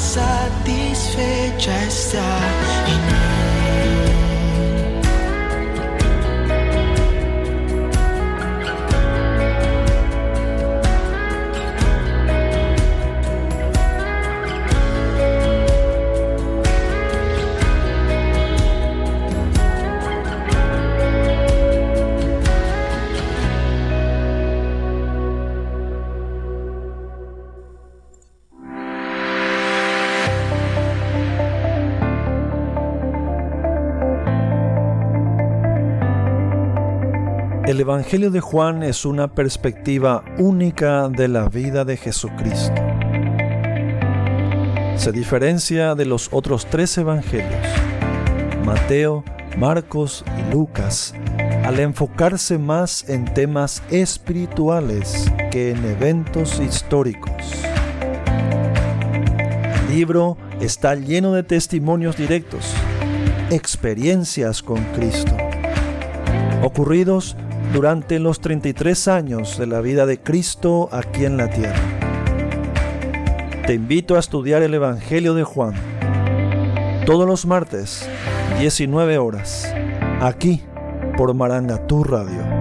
satisfecha está. Evangelio de Juan es una perspectiva única de la vida de Jesucristo. Se diferencia de los otros tres evangelios, Mateo, Marcos y Lucas, al enfocarse más en temas espirituales que en eventos históricos. El libro está lleno de testimonios directos, experiencias con Cristo, ocurridos durante los 33 años de la vida de Cristo aquí en la tierra. Te invito a estudiar el Evangelio de Juan todos los martes, 19 horas, aquí por Marangatú Radio.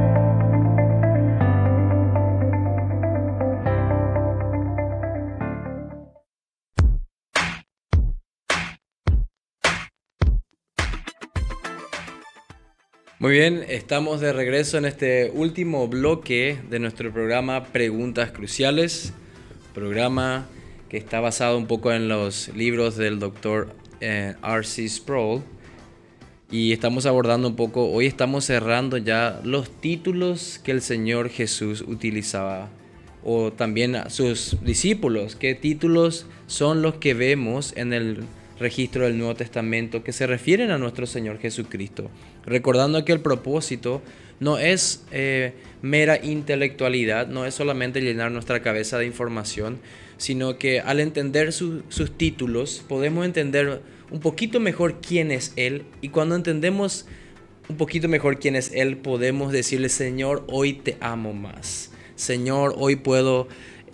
Muy bien, estamos de regreso en este último bloque de nuestro programa Preguntas Cruciales, programa que está basado un poco en los libros del doctor eh, R.C. Sproul. Y estamos abordando un poco, hoy estamos cerrando ya los títulos que el Señor Jesús utilizaba, o también a sus discípulos, qué títulos son los que vemos en el registro del Nuevo Testamento que se refieren a nuestro Señor Jesucristo, recordando que el propósito no es eh, mera intelectualidad, no es solamente llenar nuestra cabeza de información, sino que al entender sus títulos podemos entender un poquito mejor quién es Él y cuando entendemos un poquito mejor quién es Él podemos decirle Señor, hoy te amo más. Señor, hoy puedo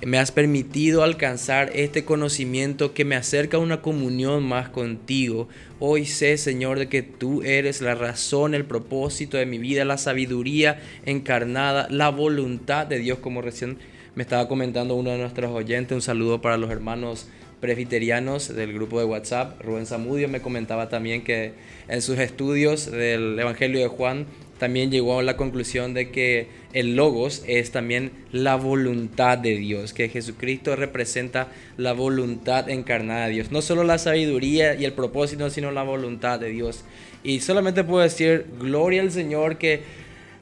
me has permitido alcanzar este conocimiento que me acerca a una comunión más contigo. Hoy sé, Señor, de que tú eres la razón, el propósito de mi vida, la sabiduría encarnada, la voluntad de Dios, como recién me estaba comentando uno de nuestros oyentes. Un saludo para los hermanos presbiterianos del grupo de WhatsApp. Rubén Zamudio me comentaba también que en sus estudios del Evangelio de Juan también llegó a la conclusión de que el logos es también la voluntad de Dios, que Jesucristo representa la voluntad encarnada de Dios, no solo la sabiduría y el propósito, sino la voluntad de Dios. Y solamente puedo decir, gloria al Señor, que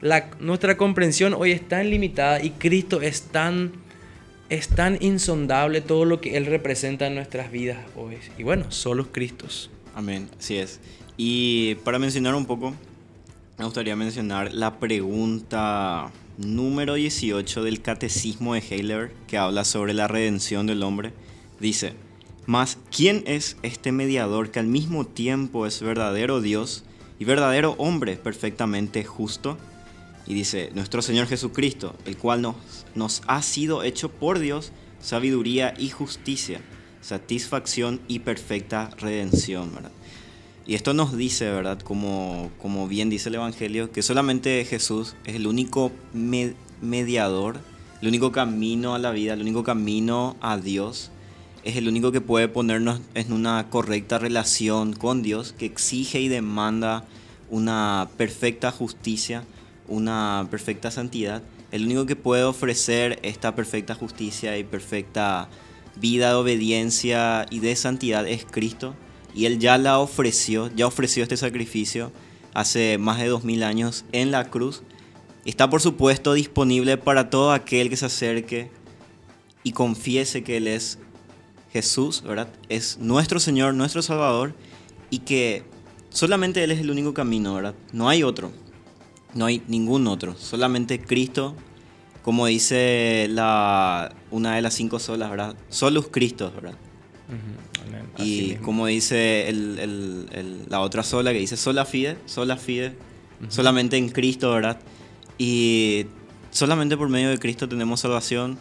la, nuestra comprensión hoy es tan limitada y Cristo es tan, es tan insondable todo lo que Él representa en nuestras vidas hoy. Y bueno, solo Cristos. Amén, así es. Y para mencionar un poco, me gustaría mencionar la pregunta número 18 del Catecismo de Heiler, que habla sobre la redención del hombre. Dice, mas ¿quién es este mediador que al mismo tiempo es verdadero Dios y verdadero hombre perfectamente justo? Y dice, nuestro Señor Jesucristo, el cual nos, nos ha sido hecho por Dios sabiduría y justicia, satisfacción y perfecta redención. ¿verdad? Y esto nos dice, ¿verdad? Como, como bien dice el Evangelio, que solamente Jesús es el único mediador, el único camino a la vida, el único camino a Dios. Es el único que puede ponernos en una correcta relación con Dios, que exige y demanda una perfecta justicia, una perfecta santidad. El único que puede ofrecer esta perfecta justicia y perfecta vida de obediencia y de santidad es Cristo y él ya la ofreció, ya ofreció este sacrificio hace más de dos mil años en la cruz. Está por supuesto disponible para todo aquel que se acerque y confiese que Él es Jesús, ¿verdad? Es nuestro Señor, nuestro Salvador y que solamente Él es el único camino, ¿verdad? No hay otro, no hay ningún otro, solamente Cristo, como dice la, una de las cinco solas, ¿verdad? Solus Cristo, ¿verdad? Y como dice la otra sola que dice sola fide, sola fide, solamente en Cristo, ¿verdad? Y solamente por medio de Cristo tenemos salvación.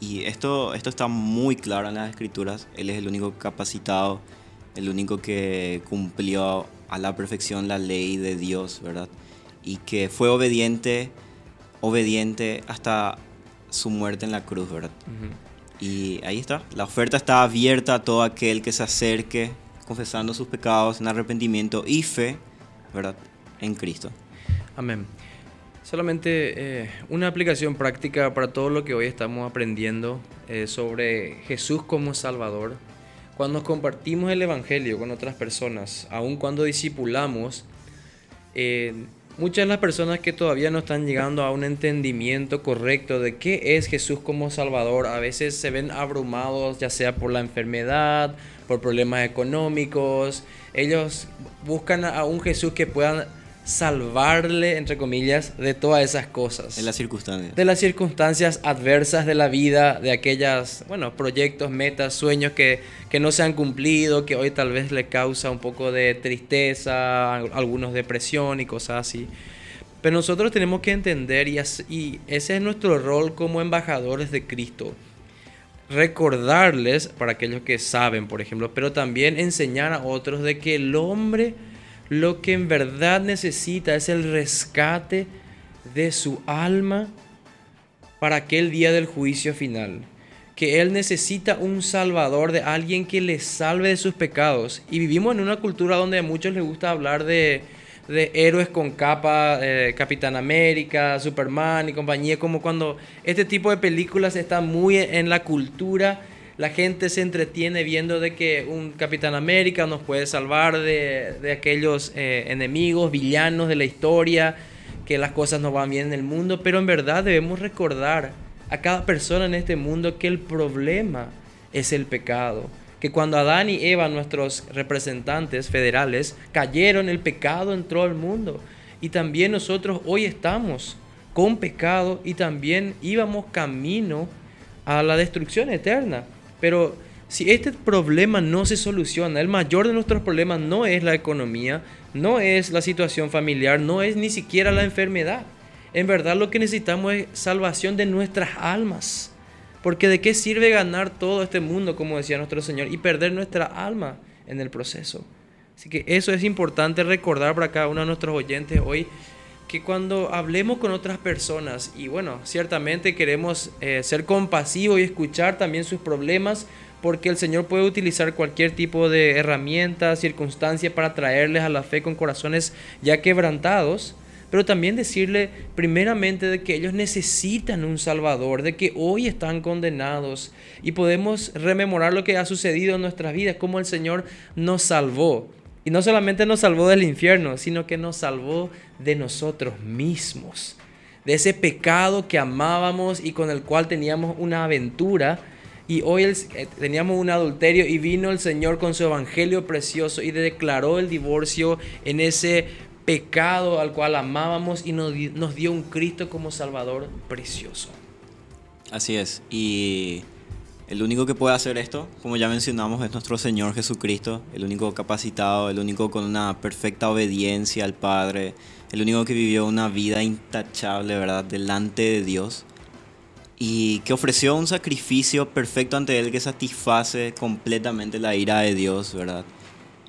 Y esto, esto está muy claro en las escrituras. Él es el único capacitado, el único que cumplió a la perfección la ley de Dios, ¿verdad? Y que fue obediente, obediente hasta su muerte en la cruz, ¿verdad? Y ahí está, la oferta está abierta a todo aquel que se acerque confesando sus pecados en arrepentimiento y fe, ¿verdad? En Cristo. Amén. Solamente eh, una aplicación práctica para todo lo que hoy estamos aprendiendo eh, sobre Jesús como Salvador. Cuando compartimos el Evangelio con otras personas, aun cuando discipulamos, eh, muchas de las personas que todavía no están llegando a un entendimiento correcto de qué es Jesús como Salvador, a veces se ven abrumados, ya sea por la enfermedad, por problemas económicos. Ellos buscan a un Jesús que puedan salvarle, entre comillas, de todas esas cosas. De las circunstancias. De las circunstancias adversas de la vida, de aquellas, bueno, proyectos, metas, sueños que, que no se han cumplido, que hoy tal vez le causa un poco de tristeza, algunos depresión y cosas así. Pero nosotros tenemos que entender, y, y ese es nuestro rol como embajadores de Cristo, recordarles, para aquellos que saben, por ejemplo, pero también enseñar a otros de que el hombre lo que en verdad necesita es el rescate de su alma para aquel día del juicio final. Que él necesita un salvador, de alguien que le salve de sus pecados. Y vivimos en una cultura donde a muchos les gusta hablar de, héroes con capa, eh, Capitán América, Superman y compañía, como cuando este tipo de películas están muy en la cultura la gente se entretiene viendo de que un Capitán América nos puede salvar de, aquellos eh, enemigos, villanos de la historia, que las cosas no van bien en el mundo, pero en verdad debemos recordar a cada persona en este mundo que el problema es el pecado. Que cuando Adán y Eva, nuestros representantes federales, cayeron, el pecado entró al mundo. Y también nosotros hoy estamos con pecado y también íbamos camino a la destrucción eterna. Pero si este problema no se soluciona, el mayor de nuestros problemas no es la economía, no es la situación familiar, no es ni siquiera la enfermedad. En verdad lo que necesitamos es salvación de nuestras almas. Porque de qué sirve ganar todo este mundo, como decía nuestro Señor, y perder nuestra alma en el proceso. Así que eso es importante recordar para cada uno de nuestros oyentes hoy, que cuando hablemos con otras personas, y bueno, ciertamente queremos eh, ser compasivos y escuchar también sus problemas, porque el Señor puede utilizar cualquier tipo de herramienta, circunstancia para traerles a la fe con corazones ya quebrantados, pero también decirle primeramente de que ellos necesitan un Salvador, de que hoy están condenados y podemos rememorar lo que ha sucedido en nuestras vidas, cómo el Señor nos salvó. Y no solamente nos salvó del infierno, sino que nos salvó de nosotros mismos, de ese pecado que amábamos y con el cual teníamos una aventura. Y hoy eh, teníamos un adulterio y vino el Señor con su evangelio precioso y declaró el divorcio en ese pecado al cual amábamos y nos dio un Cristo como Salvador precioso. Así es. Y el único que puede hacer esto, como ya mencionamos, es nuestro Señor Jesucristo, el único capacitado, el único con una perfecta obediencia al Padre, el único que vivió una vida intachable, ¿verdad?, delante de Dios y que ofreció un sacrificio perfecto ante Él que satisface completamente la ira de Dios, ¿verdad?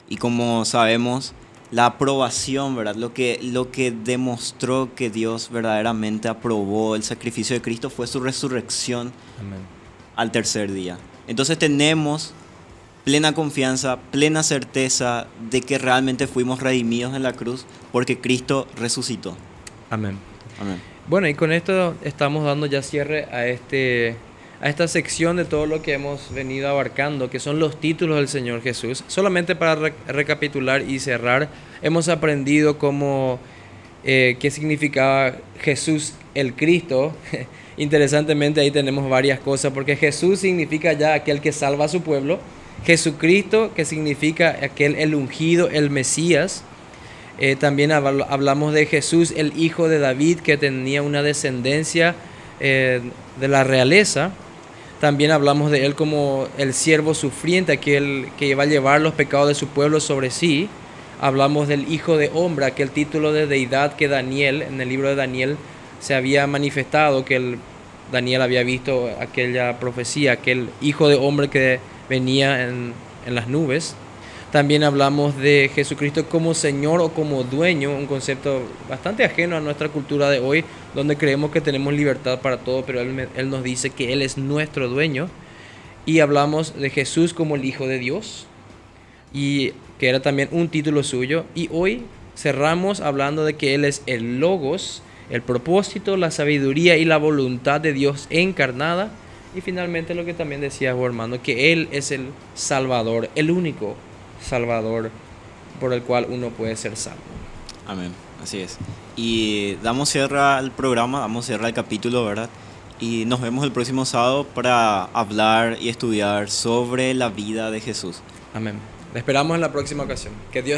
Y como sabemos, la aprobación, ¿verdad? Lo que, lo que demostró que Dios verdaderamente aprobó el sacrificio de Cristo fue su resurrección. Amén al tercer día. Entonces tenemos plena confianza, plena certeza de que realmente fuimos redimidos en la cruz porque Cristo resucitó. Amén. Amén. Bueno, y con esto estamos dando ya cierre a, este, a esta sección de todo lo que hemos venido abarcando, que son los títulos del Señor Jesús. Solamente para recapitular y cerrar, hemos aprendido cómo, eh, qué significaba Jesús el Cristo. Interesantemente ahí tenemos varias cosas, porque Jesús significa ya aquel que salva a su pueblo, Jesucristo que significa aquel el ungido, el Mesías. Eh, también hablamos de Jesús, el hijo de David, que tenía una descendencia eh, de la realeza. También hablamos de él como el siervo sufriente, aquel que va a llevar los pecados de su pueblo sobre sí. Hablamos del hijo de hombre, aquel título de deidad que Daniel, en el libro de Daniel, se había manifestado, que el Daniel había visto aquella profecía, aquel hijo de hombre que venía en, las nubes. También hablamos de Jesucristo como Señor o como dueño, un concepto bastante ajeno a nuestra cultura de hoy, donde creemos que tenemos libertad para todo, pero Él, Él nos dice que Él es nuestro dueño. Y hablamos de Jesús como el Hijo de Dios, y que era también un título suyo. Y hoy cerramos hablando de que Él es el Logos, el propósito, la sabiduría y la voluntad de Dios encarnada. Y finalmente lo que también decía vos, hermano, que Él es el Salvador, el único Salvador por el cual uno puede ser salvo. Amén, así es. Y damos cierre al programa, damos cierre al capítulo, ¿verdad? Y nos vemos el próximo sábado para hablar y estudiar sobre la vida de Jesús. Amén. Le esperamos en la próxima ocasión. Que Dios le